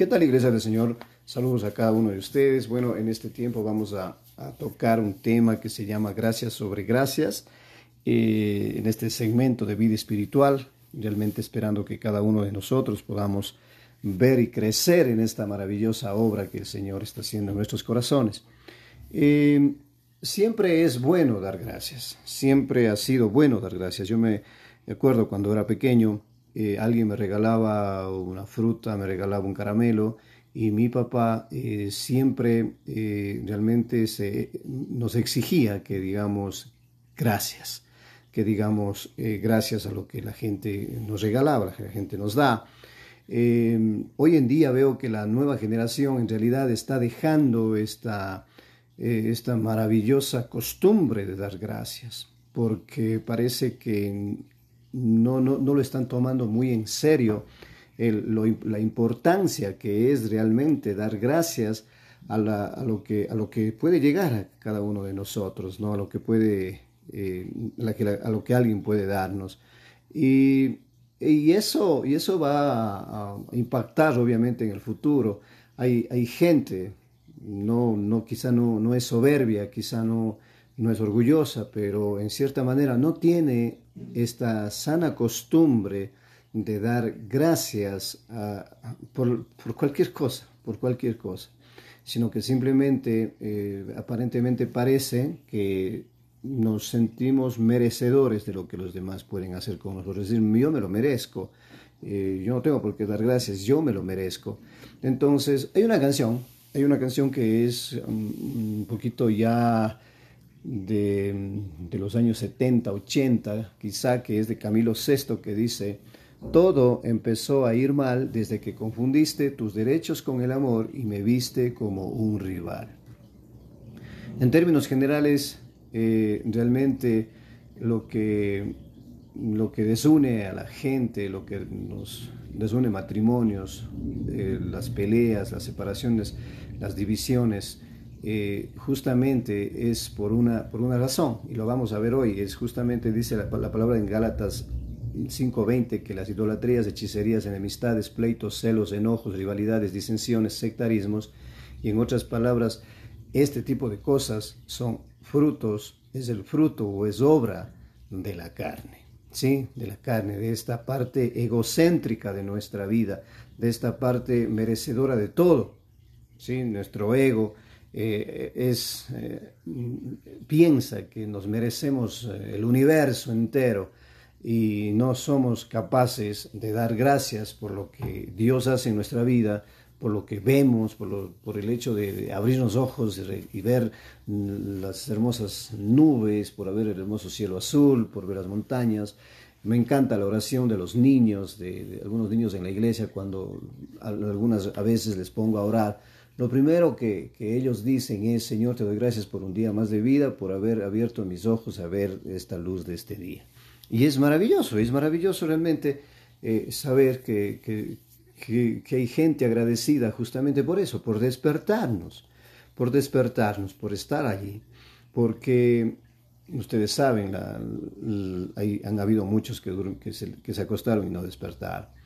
¿Qué tal Iglesia del Señor? Saludos a cada uno de ustedes. Bueno, en este tiempo vamos a, tocar un tema que se llama Gracias sobre Gracias, eh, en este segmento de vida espiritual, realmente esperando que cada uno de nosotros podamos ver y crecer en esta maravillosa obra que el Señor está haciendo en nuestros corazones. Eh, siempre es bueno dar gracias, siempre ha sido bueno dar gracias. Yo me acuerdo cuando era pequeño, eh, alguien me regalaba una fruta, me regalaba un caramelo y mi papá eh, siempre eh, realmente se, nos exigía que digamos gracias, que digamos gracias a lo que la gente nos regalaba, la gente nos da. hoy en día veo que la nueva generación en realidad está dejando esta, esta maravillosa costumbre de dar gracias, porque parece que no, no, no lo están tomando muy en serio la importancia que es realmente dar gracias a, lo que, a lo que puede llegar a cada uno de nosotros, ¿no? a, lo que puede, eh, a lo que alguien puede darnos. Y, y, eso, y eso va a, impactar obviamente en el futuro. Hay, hay gente, no, no, quizá no, no es soberbia, quizá no, no es orgullosa, pero en cierta manera no tiene esta sana costumbre de dar gracias por, cualquier cosa, por cualquier cosa, sino que simplemente eh, aparentemente parece que nos sentimos merecedores de lo que los demás pueden hacer con nosotros. Es decir, yo me lo merezco, eh, yo no tengo por qué dar gracias, yo me lo merezco. Entonces, hay una canción, hay una canción que es un poquito ya de, los años 70, 80, quizá que es de Camilo VI, que dice, todo empezó a ir mal desde que confundiste tus derechos con el amor y me viste como un rival. En términos generales, eh, realmente lo que, lo que desune a la gente, lo que nos desune matrimonios, eh, las peleas, las separaciones, las divisiones, eh, justamente es por una, por una razón, y lo vamos a ver hoy, es justamente, dice la, palabra en Gálatas 5.20, que las idolatrías, hechicerías, enemistades, pleitos, celos, enojos, rivalidades, disensiones, sectarismos, y en otras palabras, este tipo de cosas son frutos, es el fruto o es obra de la carne, ¿sí? De la carne, de esta parte egocéntrica de nuestra vida, de esta parte merecedora de todo, ¿sí? Nuestro ego, eh, es, eh, piensa que nos merecemos eh, el universo entero y no somos capaces de dar gracias por lo que Dios hace en nuestra vida, por lo que vemos, por, el hecho de, abrirnos ojos y, ver las hermosas nubes, por ver el hermoso cielo azul, por ver las montañas. Me encanta la oración de los niños, de, de algunos niños en la iglesia, cuando algunas a veces les pongo a orar lo primero que, ellos dicen es, Señor, te doy gracias por un día más de vida, por haber abierto mis ojos a ver esta luz de este día. Y es maravilloso, es maravilloso realmente eh, saber que, que, hay gente agradecida justamente por eso, por despertarnos, por despertarnos, por estar allí, porque ustedes saben, han habido muchos que, que, se, que se acostaron y no despertaron.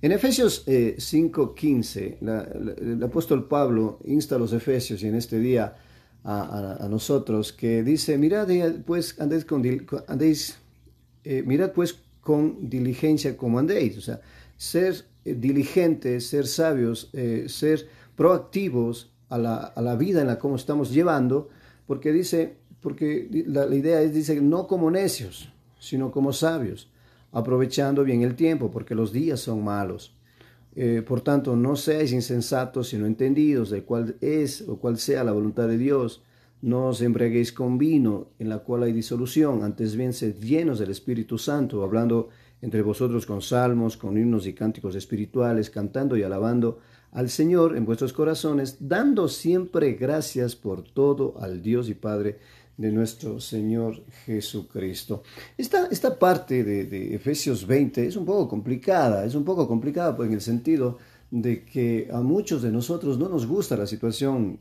En Efesios 5:15, eh, el apóstol Pablo insta a los efesios y en este día a, nosotros que dice, mirad eh, pues, andéis con, eh, mirad pues con diligencia como andéis, o sea, ser diligentes, ser sabios, ser proactivos a la, a la, vida en la como estamos llevando, porque dice, porque la, la idea es, dice, no como necios, sino como sabios aprovechando bien el tiempo, porque los días son malos. Eh, por tanto, no seáis insensatos, sino entendidos de cuál es o cuál sea la voluntad de Dios. No os embriaguéis con vino, en la cual hay disolución, antes bien sed llenos del Espíritu Santo, hablando entre vosotros con salmos, con himnos y cánticos espirituales, cantando y alabando al Señor en vuestros corazones, dando siempre gracias por todo al Dios y Padre de nuestro Señor Jesucristo. Esta, esta parte de, Efesios 20 es un poco complicada, es un poco complicada en el sentido de que a muchos de nosotros no nos gusta la situación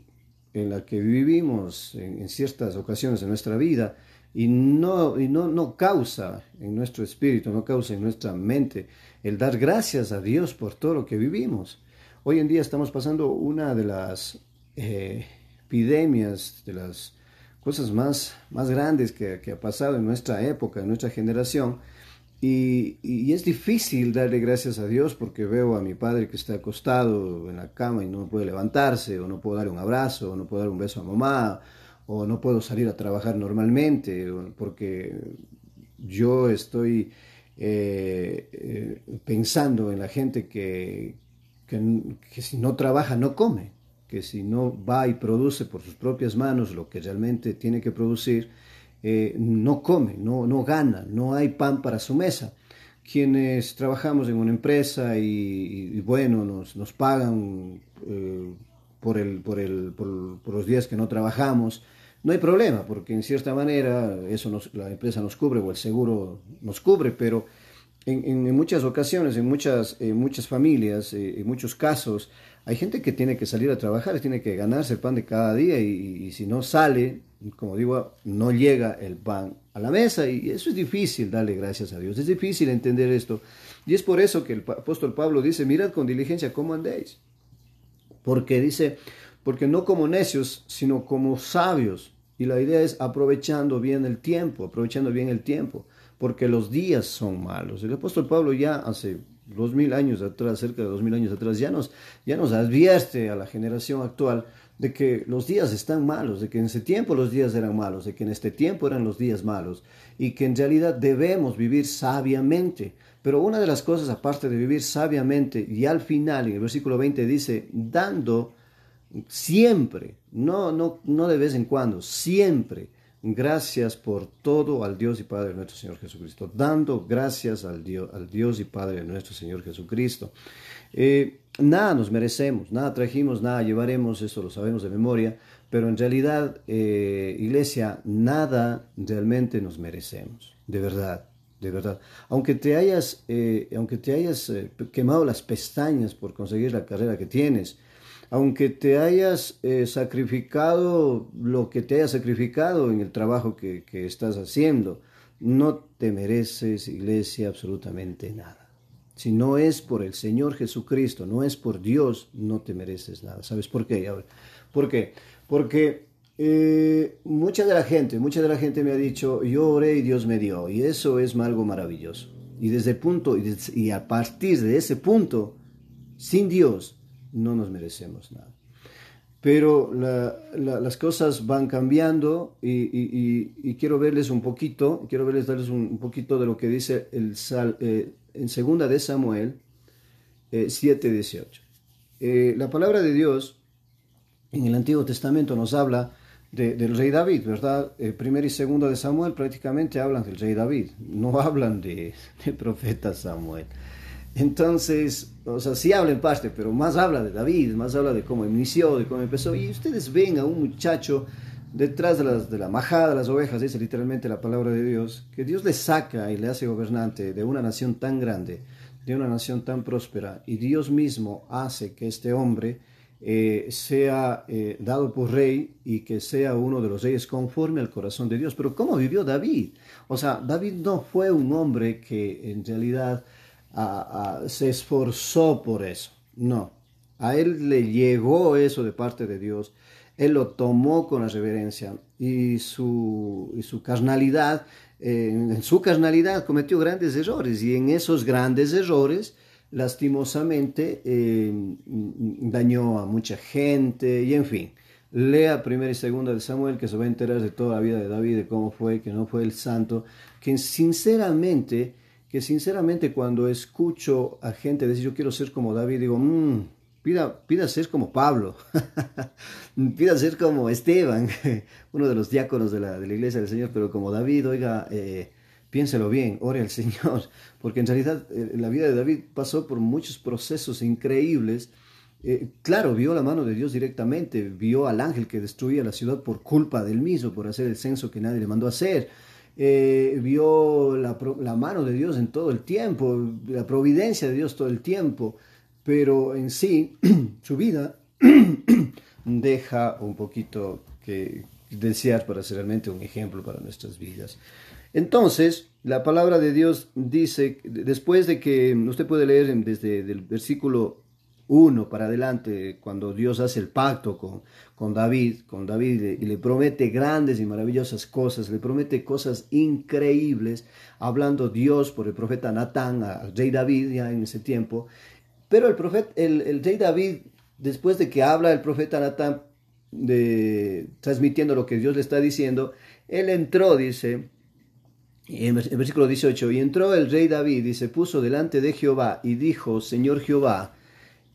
en la que vivimos en, ciertas ocasiones de nuestra vida y, no, y no, no causa en nuestro espíritu, no causa en nuestra mente el dar gracias a Dios por todo lo que vivimos. Hoy en día estamos pasando una de las eh, epidemias, de las cosas más, más grandes que, que, ha pasado en nuestra época, en nuestra generación. Y, y, es difícil darle gracias a Dios porque veo a mi padre que está acostado en la cama y no puede levantarse, o no puedo darle un abrazo, o no puedo dar un beso a mamá, o no puedo salir a trabajar normalmente, porque yo estoy eh, eh, pensando en la gente que, que, si no trabaja no come, que si no va y produce por sus propias manos lo que realmente tiene que producir, eh, no come, no, no gana, no hay pan para su mesa. Quienes trabajamos en una empresa y, bueno, nos, nos pagan por, el, por, el, por, por, los días que no trabajamos, no hay problema, porque en cierta manera eso nos, la empresa nos cubre o el seguro nos cubre, pero en, muchas ocasiones, en muchas, muchas familias, eh, en muchos casos, hay gente que tiene que salir a trabajar, tiene que ganarse el pan de cada día y, si no sale, como digo, no llega el pan a la mesa y eso es difícil darle gracias a Dios, es difícil entender esto. Y es por eso que el apóstol Pablo dice, mirad con diligencia cómo andéis. Porque dice, porque no como necios, sino como sabios. Y la idea es aprovechando bien el tiempo, aprovechando bien el tiempo, porque los días son malos. El apóstol Pablo ya hace dos mil años atrás, cerca de dos mil años atrás, ya nos, ya nos advierte a la generación actual de que los días están malos, de que en ese tiempo los días eran malos, de que en este tiempo eran los días malos, y que en realidad debemos vivir sabiamente. Pero una de las cosas, aparte de vivir sabiamente, y al final, en el versículo 20 dice, dando siempre, no, no, no de vez en cuando, siempre, gracias por todo al Dios y Padre nuestro Señor Jesucristo, dando gracias al Dios, al Dios y Padre nuestro Señor Jesucristo. Eh, nada nos merecemos, nada trajimos, nada llevaremos, eso lo sabemos de memoria, pero en realidad, eh, iglesia, nada realmente nos merecemos, de verdad de verdad. Aunque te hayas, eh, aunque te hayas quemado las pestañas por conseguir la carrera que tienes, aunque te hayas eh, sacrificado lo que te haya sacrificado en el trabajo que, estás haciendo, no te mereces, iglesia, absolutamente nada. Si no es por el Señor Jesucristo, no es por Dios, no te mereces nada. ¿Sabes por qué? ¿Por qué? Porque eh, mucha de la gente, mucha de la gente me ha dicho, yo oré y Dios me dio, y eso es algo maravilloso. Y desde punto, y a partir de ese punto, sin Dios, no nos merecemos nada. Pero las cosas van cambiando y, quiero verles un poquito, quiero verles darles un, poquito de lo que dice el sal, eh, en segunda de Samuel eh, 7:18. Eh, la palabra de Dios en el Antiguo Testamento nos habla del rey David, ¿verdad? Eh, primera y segunda de Samuel prácticamente hablan del rey David, no hablan de, del profeta Samuel. Entonces, o sea, sí habla en parte, pero más habla de David, más habla de cómo inició, de cómo empezó. Y ustedes ven a un muchacho detrás de, las, de la majada de las ovejas, dice literalmente la palabra de Dios, que Dios le saca y le hace gobernante de una nación tan grande, de una nación tan próspera, y Dios mismo hace que este hombre eh, sea eh, dado por rey y que sea uno de los reyes conforme al corazón de Dios. Pero ¿cómo vivió David? O sea, David no fue un hombre que en realidad se esforzó por eso. No, a él le llegó eso de parte de Dios. Él lo tomó con la reverencia y su, su carnalidad, en su carnalidad cometió grandes errores y en esos grandes errores lastimosamente eh, dañó a mucha gente y en fin. Lea primera y segunda de Samuel que se va a enterar de toda la vida de David, de cómo fue, que no fue el santo, que sinceramente que sinceramente cuando escucho a gente decir yo quiero ser como David, digo, mmm, pida, ser como Pablo, pida ser como Esteban, uno de los diáconos de la, de la, iglesia del Señor, pero como David, oiga, eh, piénselo bien, ore al Señor, porque en realidad eh, la vida de David pasó por muchos procesos increíbles. Eh, claro, vio la mano de Dios directamente, vio al ángel que destruía la ciudad por culpa del mismo, por hacer el censo que nadie le mandó hacer eh, vio la, la, mano de Dios en todo el tiempo, la providencia de Dios todo el tiempo, pero en sí su vida deja un poquito que desear para ser realmente un ejemplo para nuestras vidas. Entonces, la palabra de Dios dice, después de que usted puede leer desde el versículo 1 para adelante, cuando Dios hace el pacto con, con David, con David y le promete grandes y maravillosas cosas, le promete cosas increíbles, hablando Dios por el profeta Natán al rey David ya en ese tiempo. Pero el, profeta, el, el rey David, después de que habla el profeta Natán, de, transmitiendo lo que Dios le está diciendo, él entró, dice, en el versículo 18, y entró el rey David y se puso delante de Jehová y dijo, Señor Jehová,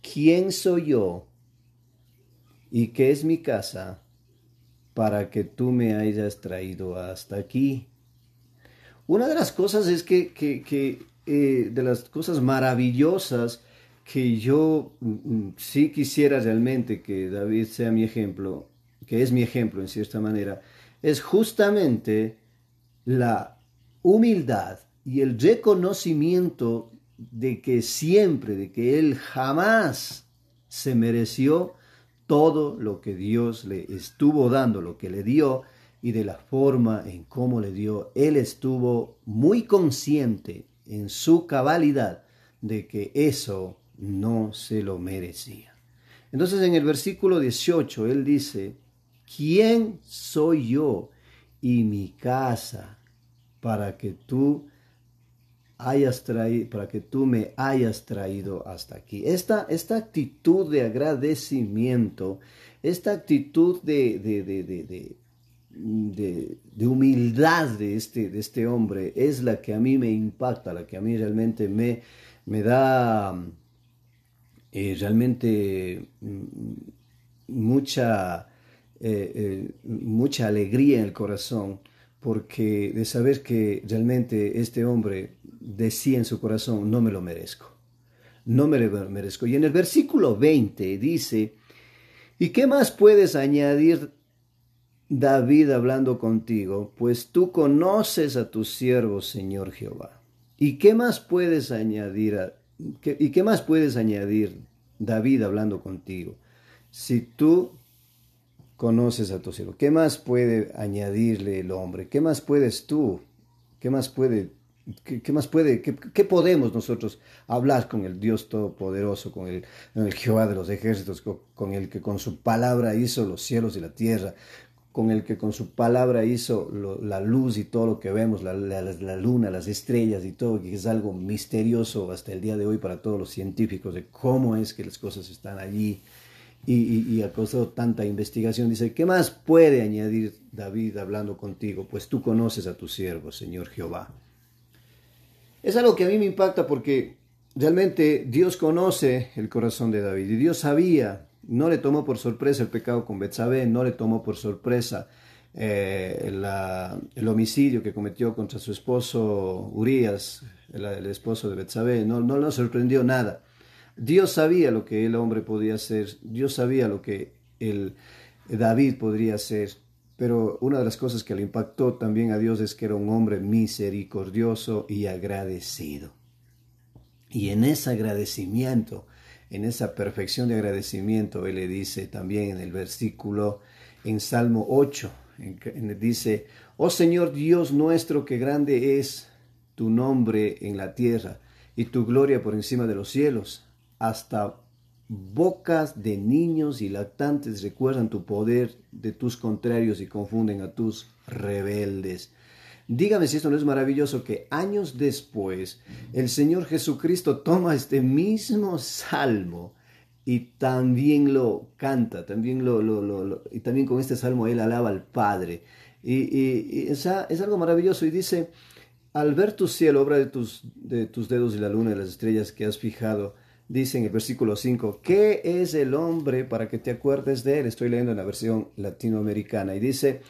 ¿quién soy yo y qué es mi casa para que tú me hayas traído hasta aquí? Una de las cosas es que, que, eh, de las cosas maravillosas que yo mm, mm, sí quisiera realmente que David sea mi ejemplo, que es mi ejemplo en cierta manera, es justamente la humildad y el reconocimiento de que siempre, de que él jamás se mereció todo lo que Dios le estuvo dando, lo que le dio y de la forma en cómo le dio. Él estuvo muy consciente en su cabalidad de que eso no se lo merecía. Entonces en el versículo 18 él dice, ¿quién soy yo y mi casa para que tú hayas traído, para que tú me hayas traído hasta aquí. Esta, esta actitud de agradecimiento, esta actitud de, de, de, de, humildad de este, de este hombre es la que a mí me impacta, la que a mí realmente me, me da eh, realmente mm, mucha, eh, eh, mucha alegría en el corazón porque de saber que realmente este hombre decía en su corazón, no me lo merezco, no me lo merezco. Y en el versículo 20 dice, ¿y qué más puedes añadir David hablando contigo? Pues tú conoces a tu siervo, Señor Jehová. ¿Y qué más puedes añadir? ¿Y qué más puedes añadir David hablando contigo? Si tú conoces a tu siervo. ¿Qué más puede añadirle el hombre? ¿Qué más puedes tú? ¿Qué más puede, qué, más puede, qué, podemos nosotros hablar con el Dios Todopoderoso, con el, Jehová de los ejércitos, con, el que con su palabra hizo los cielos y la tierra, con el que con su palabra hizo la luz y todo lo que vemos, la, la, luna, las estrellas y todo, que es algo misterioso hasta el día de hoy para todos los científicos de cómo es que las cosas están allí y, y, costado tanta investigación. Dice, ¿qué más puede añadir David hablando contigo? Pues tú conoces a tu siervo, Señor Jehová. Es algo que a mí me impacta porque realmente Dios conoce el corazón de David y Dios sabía, no le tomó por sorpresa el pecado con Betsabé, no le tomó por sorpresa eh, el homicidio que cometió contra su esposo Urias, el, esposo de Betsabé, no, no le sorprendió nada. Dios sabía lo que el hombre podía hacer, Dios sabía lo que el David podría hacer, pero una de las cosas que le impactó también a Dios es que era un hombre misericordioso y agradecido. Y en ese agradecimiento, en esa perfección de agradecimiento, Él le dice también en el versículo, en Salmo 8, en, dice, oh Señor Dios nuestro, que grande es tu nombre en la tierra y tu gloria por encima de los cielos hasta bocas de niños y lactantes recuerdan tu poder de tus contrarios y confunden a tus rebeldes. Dígame si esto no es maravilloso que años después el Señor Jesucristo toma este mismo salmo y también lo canta, también lo, lo, y también con este salmo él alaba al Padre. Y, es, algo maravilloso y dice, al ver tu cielo, obra de tus, de tus dedos y la luna y las estrellas que has fijado, dice en el versículo 5, ¿qué es el hombre para que te acuerdes de él? Estoy leyendo en la versión latinoamericana y dice,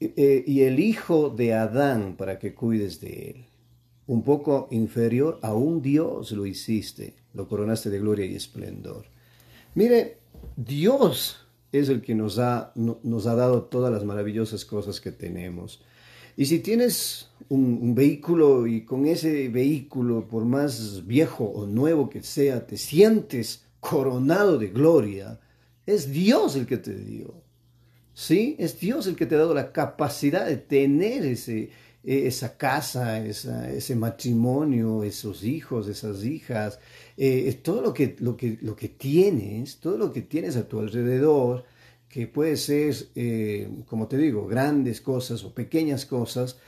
eh, y el hijo de Adán para que cuides de él. Un poco inferior a un Dios lo hiciste, lo coronaste de gloria y esplendor. Mire, Dios es el que nos ha, nos ha dado todas las maravillosas cosas que tenemos. Y si tienes un, vehículo y con ese vehículo, por más viejo o nuevo que sea, te sientes coronado de gloria, es Dios el que te dio. ¿Sí? Es Dios el que te ha dado la capacidad de tener ese, eh, esa casa, ese matrimonio, esos hijos, esas hijas, eh, todo lo que, lo, que, lo que tienes, todo lo que tienes a tu alrededor, que puede ser, eh, como te digo, grandes cosas o pequeñas cosas,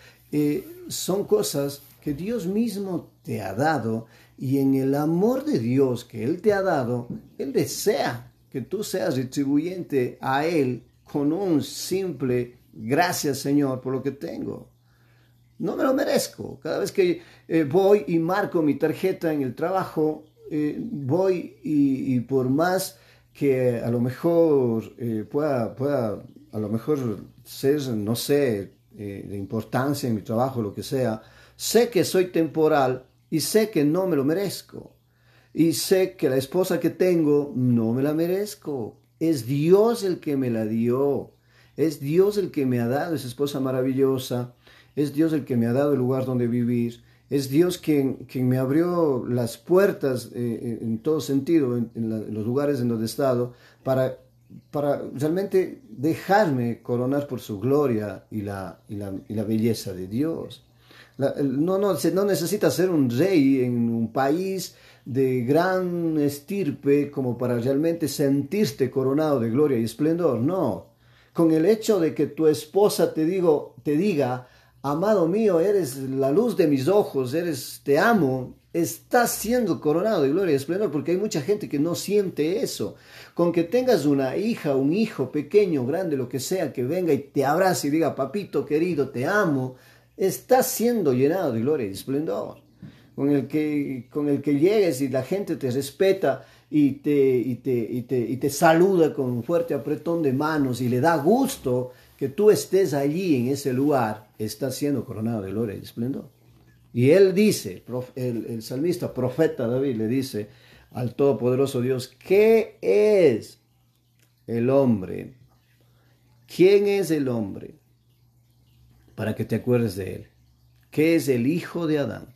son cosas que Dios mismo te ha dado y en el amor de Dios que Él te ha dado, Él desea que tú seas retribuyente a Él con un simple gracias Señor por lo que tengo. No me lo merezco. Cada vez que eh, voy y marco mi tarjeta en el trabajo, eh, voy y, por más que a lo mejor eh, pueda, pueda, a lo mejor ser, no sé, de importancia en mi trabajo, lo que sea, sé que soy temporal y sé que no me lo merezco. Y sé que la esposa que tengo no me la merezco. Es Dios el que me la dio. Es Dios el que me ha dado esa esposa maravillosa. Es Dios el que me ha dado el lugar donde vivir. Es Dios quien, me abrió las puertas eh, en todo sentido, en, los lugares en donde he estado, para, para realmente dejarme coronar por su gloria y la, y la, y la belleza de Dios no, no, no necesita ser un rey en un país de gran estirpe como para realmente sentirte coronado de gloria y esplendor. No. Con el hecho de que tu esposa te, digo, te diga, amado mío, eres la luz de mis ojos, eres, te amo, estás siendo coronado de gloria y esplendor, porque hay mucha gente que no siente eso. Con que tengas una hija, un hijo pequeño, grande, lo que sea, que venga y te abrace y diga, papito querido, te amo, estás siendo llenado de gloria y esplendor, con el que, con el que llegues y la gente te respeta y te, y te, y te, y te saluda con un fuerte apretón de manos y le da gusto que tú estés allí en ese lugar, estás siendo coronado de gloria y esplendor. Y él dice, el, salmista, profeta David, le dice al Todopoderoso Dios, ¿qué es el hombre? ¿Quién es el hombre? para que te acuerdes de él. ¿Qué es el hijo de Adán?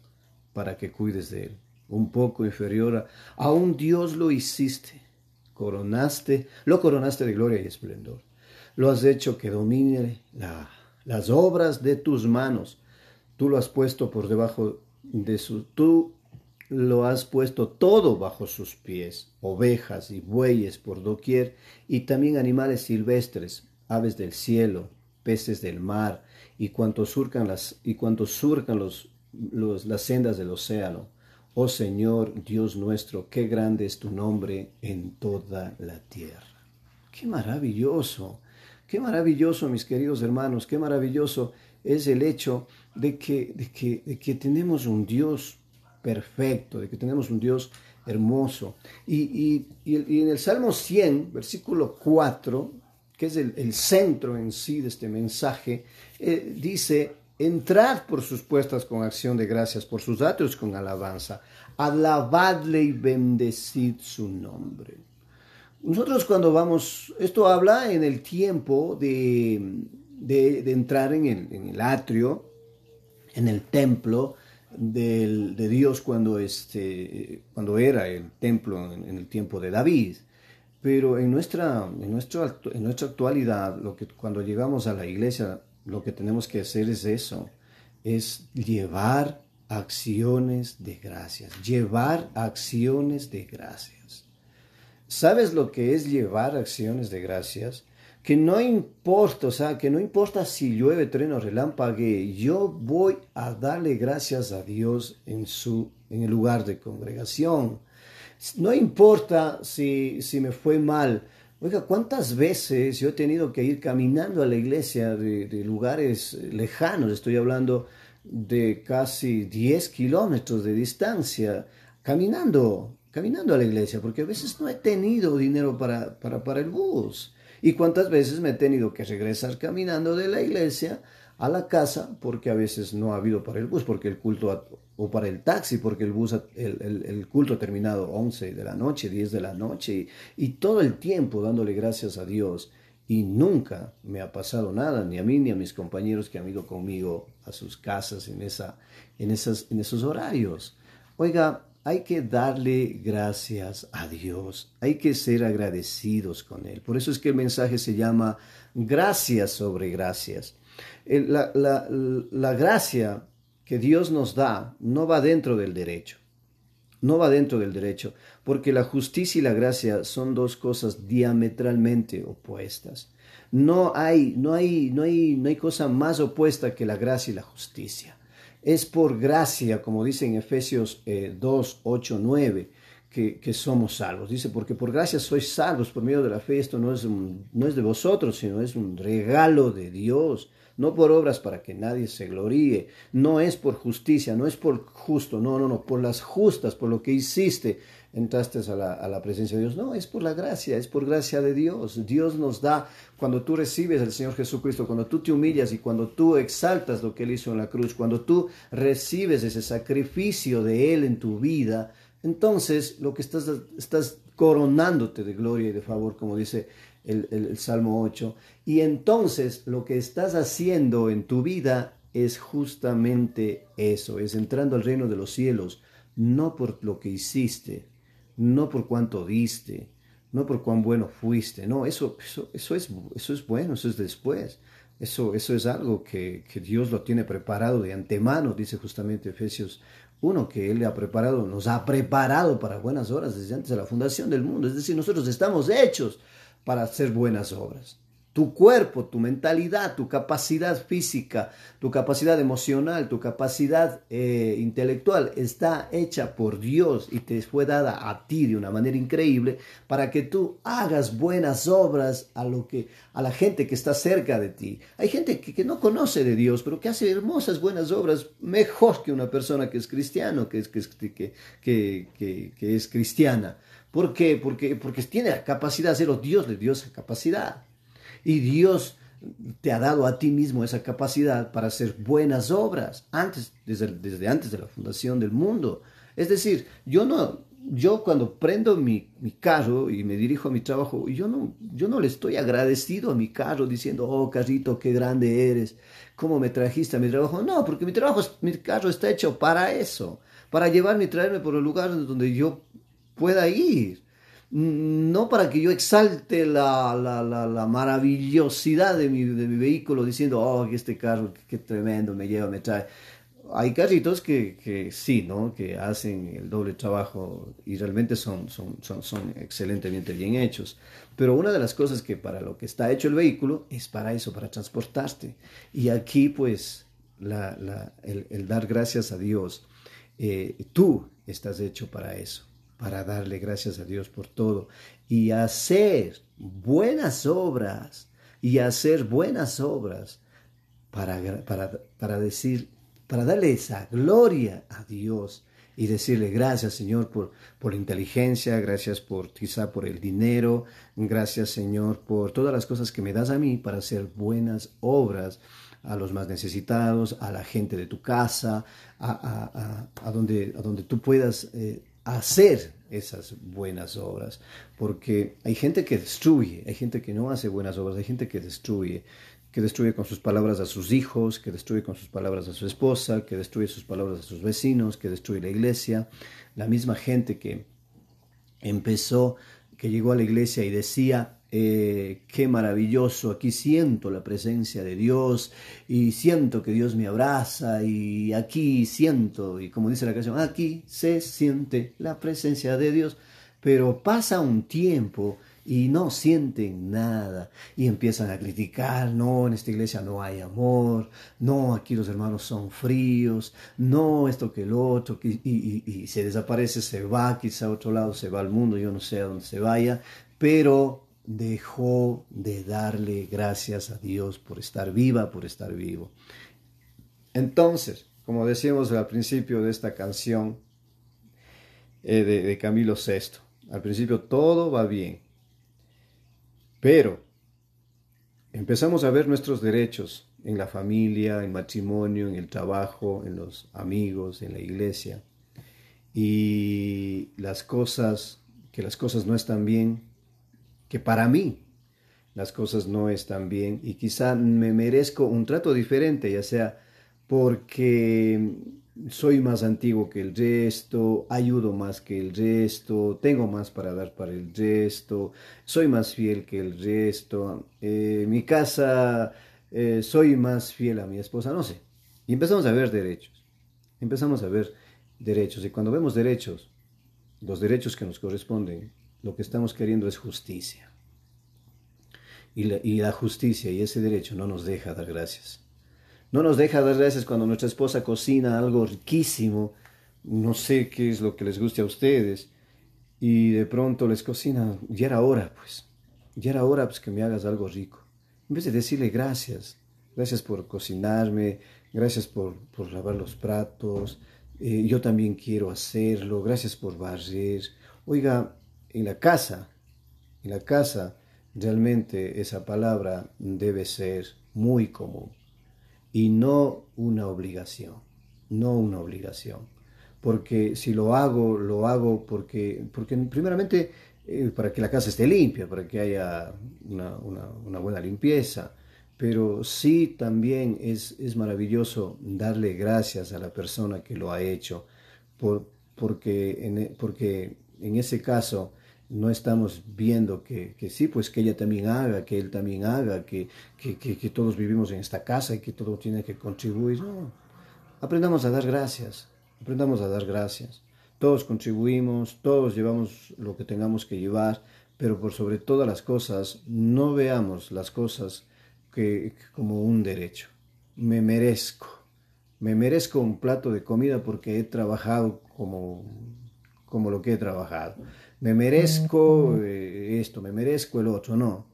Para que cuides de él. Un poco inferior a, un Dios lo hiciste. Coronaste, lo coronaste de gloria y esplendor. Lo has hecho que domine las obras de tus manos. Tú lo has puesto por debajo de su, tú lo has puesto todo bajo sus pies, ovejas y bueyes por doquier, y también animales silvestres, aves del cielo, peces del mar, y cuantos surcan las, y cuantos surcan los, los, las sendas del océano. Oh Señor, Dios nuestro, qué grande es tu nombre en toda la tierra. Qué maravilloso, qué maravilloso, mis queridos hermanos, qué maravilloso es el hecho de que, de que, de que tenemos un Dios perfecto, de que tenemos un Dios hermoso. Y, y, y, en el Salmo 100, versículo 4, que es el, centro en sí de este mensaje, eh, dice, entrad por sus puestas con acción de gracias, por sus atrios con alabanza, alabadle y bendecid su nombre. Nosotros cuando vamos, esto habla en el tiempo de, de, entrar en el, en el, atrio, en el templo de Dios cuando, este, cuando era el templo en el tiempo de David. Pero en nuestra, en, nuestro, en nuestra actualidad, lo que, cuando llegamos a la iglesia, lo que tenemos que hacer es eso, es llevar acciones de gracias, llevar acciones de gracias. ¿Sabes lo que es llevar acciones de gracias? Que no importa, o sea, que no importa si llueve, treno, relámpague, yo voy a darle gracias a Dios en, su, en el lugar de congregación no importa si, si me fue mal. Oiga, ¿cuántas veces yo he tenido que ir caminando a la iglesia de, lugares lejanos? Estoy hablando de casi 10 kilómetros de distancia, caminando, caminando a la iglesia, porque a veces no he tenido dinero para, para, para el bus. ¿Y cuántas veces me he tenido que regresar caminando de la iglesia a la casa porque a veces no ha habido para el bus, porque el culto o para el taxi, porque el bus, el, culto ha terminado 11 de la noche, 10 de la noche, y, todo el tiempo dándole gracias a Dios. Y nunca me ha pasado nada, ni a mí ni a mis compañeros que han ido conmigo a sus casas en, esa, en, esas, en esos horarios. Oiga, hay que darle gracias a Dios, hay que ser agradecidos con Él. Por eso es que el mensaje se llama gracias sobre gracias. La, la gracia que Dios nos da no va dentro del derecho no va dentro del derecho, porque la justicia y la gracia son dos cosas diametralmente opuestas. No hay, no hay, no hay, no hay cosa más opuesta que la gracia y la justicia. Es por gracia, como dice en Efesios 2, 8, 9, que, que, somos salvos. Dice, porque por gracia sois salvos por medio de la fe. Esto no es, no es de vosotros, sino es un regalo de Dios no por obras para que nadie se gloríe, no es por justicia, no es por justo, no, no, no, por las justas, por lo que hiciste, entraste a la, a la, presencia de Dios. No, es por la gracia, es por gracia de Dios. Dios nos da, cuando tú recibes al Señor Jesucristo, cuando tú te humillas y cuando tú exaltas lo que Él hizo en la cruz, cuando tú recibes ese sacrificio de Él en tu vida, entonces lo que estás, estás coronándote de gloria y de favor, como dice el, Salmo 8. Y entonces lo que estás haciendo en tu vida es justamente eso, es entrando al reino de los cielos, no por lo que hiciste, no por cuánto diste, no por cuán bueno fuiste, no, eso, eso, eso, es, eso es bueno, eso es después. Eso, eso es algo que, que Dios lo tiene preparado de antemano, dice justamente Efesios 1, que Él ha preparado, nos ha preparado para buenas horas desde antes de la fundación del mundo. Es decir, nosotros estamos hechos para hacer buenas obras. Tu cuerpo, tu mentalidad, tu capacidad física, tu capacidad emocional, tu capacidad eh, intelectual está hecha por Dios y te fue dada a ti de una manera increíble para que tú hagas buenas obras a, lo que, a la gente que está cerca de ti. Hay gente que, que no conoce de Dios, pero que hace hermosas buenas obras mejor que una persona que es cristiano, que es, que, que, que es cristiana. ¿Por qué? Porque, porque tiene la capacidad de hacerlo. Dios le dio esa capacidad. Y Dios te ha dado a ti mismo esa capacidad para hacer buenas obras antes, desde, desde antes de la fundación del mundo. Es decir, yo no, yo cuando prendo mi, mi, carro y me dirijo a mi trabajo, yo no, yo no le estoy agradecido a mi carro diciendo, oh carrito, qué grande eres, cómo me trajiste a mi trabajo. No, porque mi trabajo, mi carro está hecho para eso, para llevarme y traerme por el lugar donde yo pueda ir. No para que yo exalte la, la, la, maravillosidad de mi, de mi, vehículo diciendo, oh, este carro, qué tremendo, me lleva, me trae. Hay carritos que, que sí, ¿no? Que hacen el doble trabajo y realmente son, son, son, excelentemente bien hechos. Pero una de las cosas que para lo que está hecho el vehículo es para eso, para transportarte. Y aquí, pues, la, la, el, el, dar gracias a Dios, eh, tú estás hecho para eso para darle gracias a Dios por todo. Y hacer buenas obras y hacer buenas obras para, para, para decir, para darle esa gloria a Dios y decirle gracias Señor por, por la inteligencia, gracias por quizá por el dinero, gracias Señor por todas las cosas que me das a mí para hacer buenas obras a los más necesitados, a la gente de tu casa, a, a, a, donde, a donde tú puedas eh, hacer esas buenas obras, porque hay gente que destruye, hay gente que no hace buenas obras, hay gente que destruye, que destruye con sus palabras a sus hijos, que destruye con sus palabras a su esposa, que destruye sus palabras a sus vecinos, que destruye la iglesia, la misma gente que empezó, que llegó a la iglesia y decía, eh, qué maravilloso, aquí siento la presencia de Dios y siento que Dios me abraza y aquí siento, y como dice la canción, aquí se siente la presencia de Dios, pero pasa un tiempo y no sienten nada y empiezan a criticar, no, en esta iglesia no hay amor, no, aquí los hermanos son fríos, no, esto que el otro, y, y, y se desaparece, se va quizá a otro lado, se va al mundo, yo no sé a dónde se vaya, pero dejó de darle gracias a Dios por estar viva, por estar vivo. Entonces, como decíamos al principio de esta canción eh, de, de Camilo VI, al principio todo va bien, pero empezamos a ver nuestros derechos en la familia, en matrimonio, en el trabajo, en los amigos, en la iglesia, y las cosas, que las cosas no están bien, que para mí las cosas no están bien y quizá me merezco un trato diferente, ya sea porque soy más antiguo que el resto, ayudo más que el resto, tengo más para dar para el resto, soy más fiel que el resto, eh, mi casa eh, soy más fiel a mi esposa, no sé. Y empezamos a ver derechos. Empezamos a ver derechos. Y cuando vemos derechos, los derechos que nos corresponden, lo que estamos queriendo es justicia. Y la, justicia y ese derecho no nos deja dar gracias. No nos deja dar gracias cuando nuestra esposa cocina algo riquísimo, no sé qué es lo que les guste a ustedes, y de pronto les cocina, ya era hora, pues, ya era hora pues, que me hagas algo rico. En vez de decirle gracias, gracias por cocinarme, gracias por, por lavar los platos, eh, yo también quiero hacerlo, gracias por barrer. Oiga, en la casa, en la casa, realmente esa palabra debe ser muy común. Y no una obligación, no una obligación. Porque si lo hago, lo hago porque, porque primeramente eh, para que la casa esté limpia, para que haya una, una, buena limpieza, pero sí también es, es, maravilloso darle gracias a la persona que lo ha hecho, por, porque, en, e, porque en ese caso no estamos viendo que, que, sí, pues que ella también haga, que él también haga, que, que, que, todos vivimos en esta casa y que todo tiene que contribuir. No, aprendamos a dar gracias, aprendamos a dar gracias. Todos contribuimos, todos llevamos lo que tengamos que llevar, pero por sobre todas las cosas, no veamos las cosas que, como un derecho. Me merezco, me merezco un plato de comida porque he trabajado como, como lo que he trabajado. Me merezco eh, esto, me merezco el otro, no.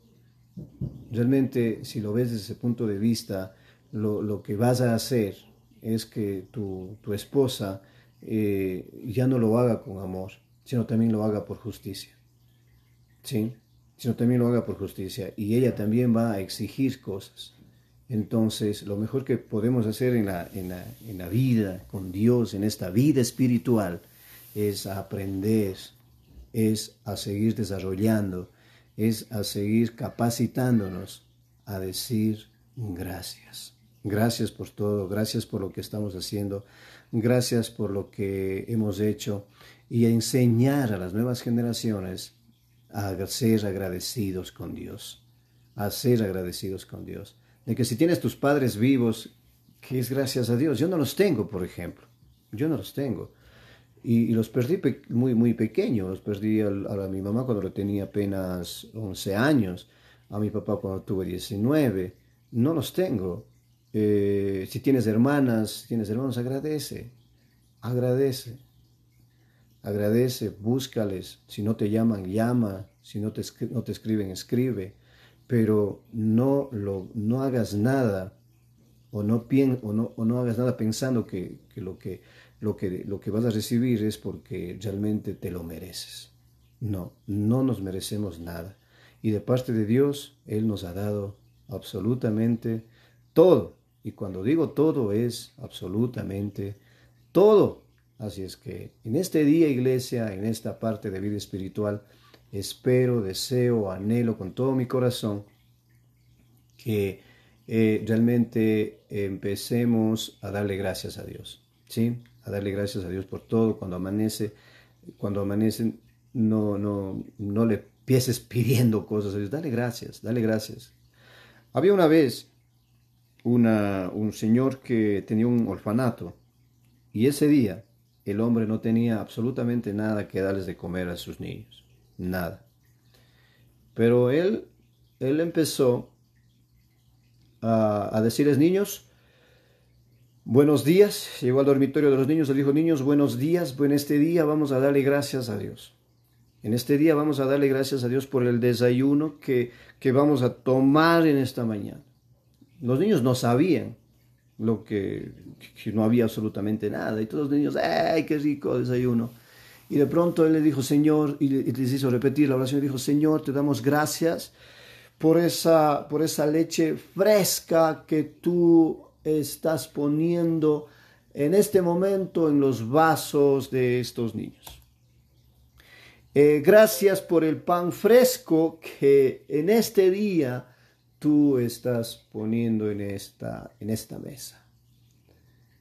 Realmente, si lo ves desde ese punto de vista, lo, lo que vas a hacer es que tu, tu esposa eh, ya no lo haga con amor, sino también lo haga por justicia. ¿Sí? Sino también lo haga por justicia. Y ella también va a exigir cosas. Entonces, lo mejor que podemos hacer en la, en la, en la vida con Dios, en esta vida espiritual, es aprender, es a seguir desarrollando, es a seguir capacitándonos a decir gracias. Gracias por todo, gracias por lo que estamos haciendo, Gracias por lo que hemos hecho y a enseñar a las nuevas generaciones a ser agradecidos con Dios, a ser agradecidos con Dios. De que si tienes tus padres vivos, que es gracias a Dios. Yo no los tengo, por ejemplo. Yo no los tengo. Y, los perdí muy, muy pequeños. Los perdí a, mi mamá cuando tenía apenas 11 años, a mi papá cuando tuve 19. No los tengo. Eh, si tienes hermanas, tienes hermanos, agradece, agradece, agradece, búscales. Si no te llaman, llama. Si no te, no te escriben, escribe. Pero no, lo, no hagas nada o no, o no, o no hagas nada pensando que, que, lo que, lo, que lo que vas a recibir es porque realmente te lo mereces. No, no nos merecemos nada. Y de parte de Dios, Él nos ha dado absolutamente todo y cuando digo todo es absolutamente todo. Así es que en este día, iglesia, en esta parte de vida espiritual, espero, deseo, anhelo con todo mi corazón que eh, realmente empecemos a darle gracias a Dios, ¿sí? A darle gracias a Dios por todo. Cuando amanece, cuando amanecen, no, no, no le empieces pidiendo cosas a Dios. Dale gracias, dale gracias. Había una vez una, un señor que tenía un orfanato y ese día el hombre no tenía absolutamente nada que darles de comer a sus niños, nada. Pero él, él empezó a, a decirles, niños, buenos días, llegó al dormitorio de los niños, le dijo, niños, buenos días, en este día vamos a darle gracias a Dios. En este día vamos a darle gracias a Dios por el desayuno que, que vamos a tomar en esta mañana. Los niños no sabían lo que, no había absolutamente nada. Y todos los niños, ¡ay, qué rico desayuno! Y de pronto él le dijo, Señor, y les hizo repetir la oración, y dijo, Señor, te damos gracias por esa, por esa leche fresca que tú estás poniendo en este momento en los vasos de estos niños. Eh, gracias por el pan fresco que en este día tú estás poniendo en esta, en esta mesa.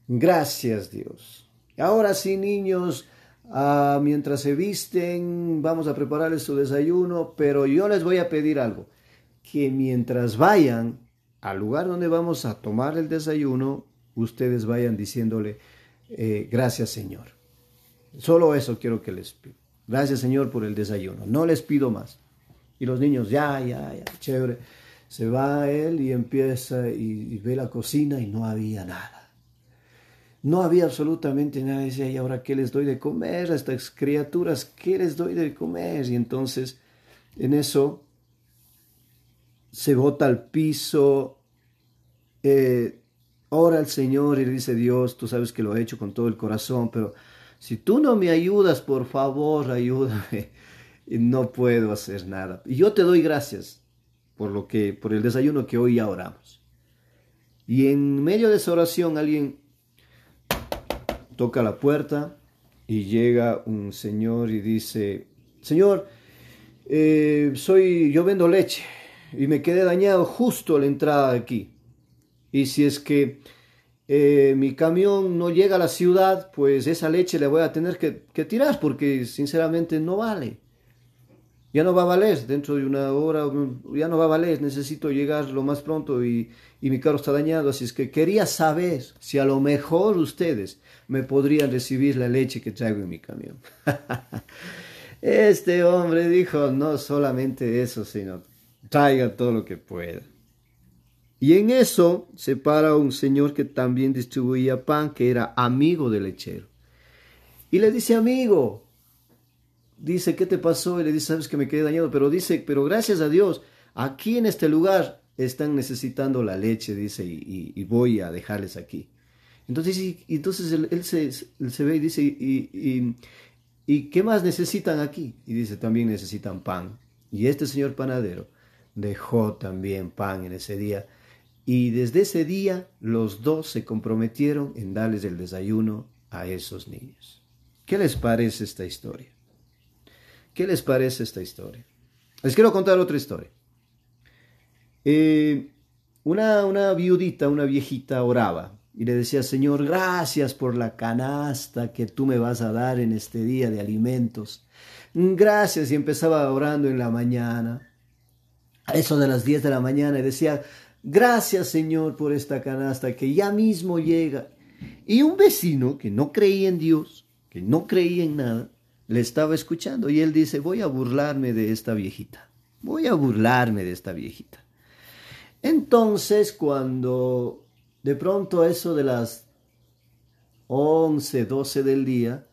Gracias Dios. Ahora sí, niños, ah, mientras se visten, vamos a prepararles su desayuno, pero yo les voy a pedir algo, que mientras vayan, al lugar donde vamos a tomar el desayuno, ustedes vayan diciéndole, eh, gracias Señor. Solo eso quiero que les pido. Gracias Señor por el desayuno. No les pido más. Y los niños, ya, ya, ya, chévere. Se va él y empieza y, ve la cocina y no había nada. No había absolutamente nada. Decía, ¿y ahora qué les doy de comer a estas criaturas? ¿Qué les doy de comer? Y entonces, en eso, se bota al piso, eh, ora al Señor y le dice, Dios, tú sabes que lo he hecho con todo el corazón, pero si tú no me ayudas, por favor, ayúdame. No puedo hacer nada. Y yo te doy gracias por lo que, por el desayuno que hoy ya oramos. Y en medio de esa oración alguien toca la puerta y llega un señor y dice, Señor, eh, soy, yo vendo leche y me quedé dañado justo a la entrada de aquí. Y si es que eh, mi camión no llega a la ciudad, pues esa leche le voy a tener que, tirar porque sinceramente no vale. Ya no va a valer, dentro de una hora ya no va a valer, necesito llegar lo más pronto y, y mi carro está dañado, así es que quería saber si a lo mejor ustedes me podrían recibir la leche que traigo en mi camión. este hombre dijo, no solamente eso, sino traiga todo lo que pueda. Y en eso se para un señor que también distribuía pan, que era amigo del lechero. Y le dice, amigo, dice, ¿qué te pasó? Y le dice, sabes que me quedé dañado, pero dice, pero gracias a Dios, aquí en este lugar están necesitando la leche, dice, y, voy a dejarles aquí. Entonces, entonces él, se, ve y dice, ¿y qué más necesitan aquí? Y dice, también necesitan pan. Y este señor panadero dejó también pan en ese día y desde ese día los dos se comprometieron en darles el desayuno a esos niños. ¿Qué les parece esta historia? ¿Qué les parece esta historia? Les quiero contar otra historia. Eh, una, una viudita, una viejita oraba y le decía, Señor, gracias por la canasta que tú me vas a dar en este día de alimentos. Gracias. Y empezaba orando en la mañana, eso de las 10 de la mañana, y decía, Gracias Señor por esta canasta que ya mismo llega. Y un vecino que no creía en Dios, que no creía en nada, le estaba escuchando y él dice, voy a burlarme de esta viejita, voy a burlarme de esta viejita. Entonces cuando de pronto eso de las 11, 12 del día,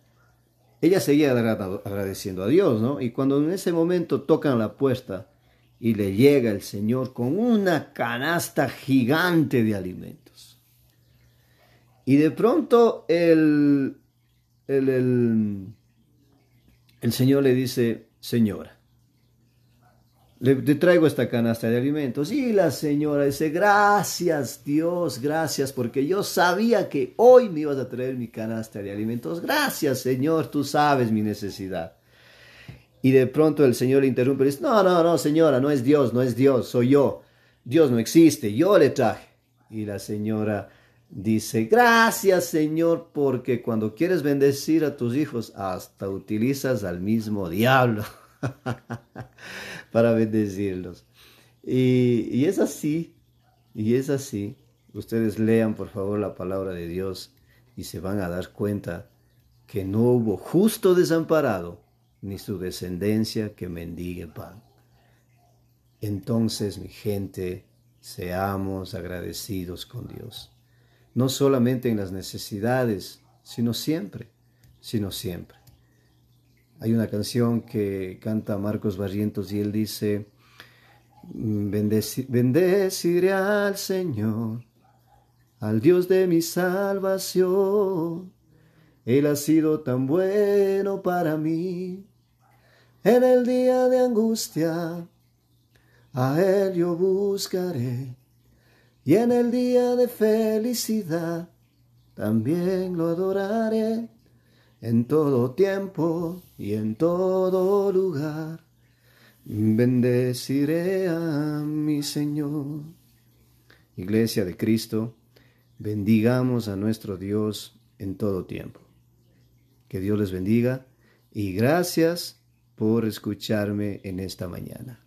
ella seguía agradeciendo a Dios, ¿no? Y cuando en ese momento tocan la puerta, y le llega el Señor con una canasta gigante de alimentos. Y de pronto el, el, el, Señor le dice, señora, le, traigo esta canasta de alimentos. Y la señora dice, gracias Dios, gracias, porque yo sabía que hoy me ibas a traer mi canasta de alimentos. Gracias Señor, tú sabes mi necesidad. Y de pronto el Señor le interrumpe y dice, no, no, no, señora, no es Dios, no es Dios, soy yo. Dios no existe, yo le traje. Y la señora dice, gracias Señor, porque cuando quieres bendecir a tus hijos, hasta utilizas al mismo diablo para bendecirlos. Y, y es así, y es así. Ustedes lean por favor la palabra de Dios y se van a dar cuenta que no hubo justo desamparado ni su descendencia que mendigue pan. Entonces, mi gente, seamos agradecidos con Dios, no solamente en las necesidades, sino siempre, sino siempre. Hay una canción que canta Marcos Barrientos y él dice, bendeciré al Señor, al Dios de mi salvación. Él ha sido tan bueno para mí en el día de angustia, a Él yo buscaré. Y en el día de felicidad, también lo adoraré. En todo tiempo y en todo lugar, bendeciré a mi Señor. Iglesia de Cristo, bendigamos a nuestro Dios en todo tiempo. Que Dios les bendiga y gracias por escucharme en esta mañana.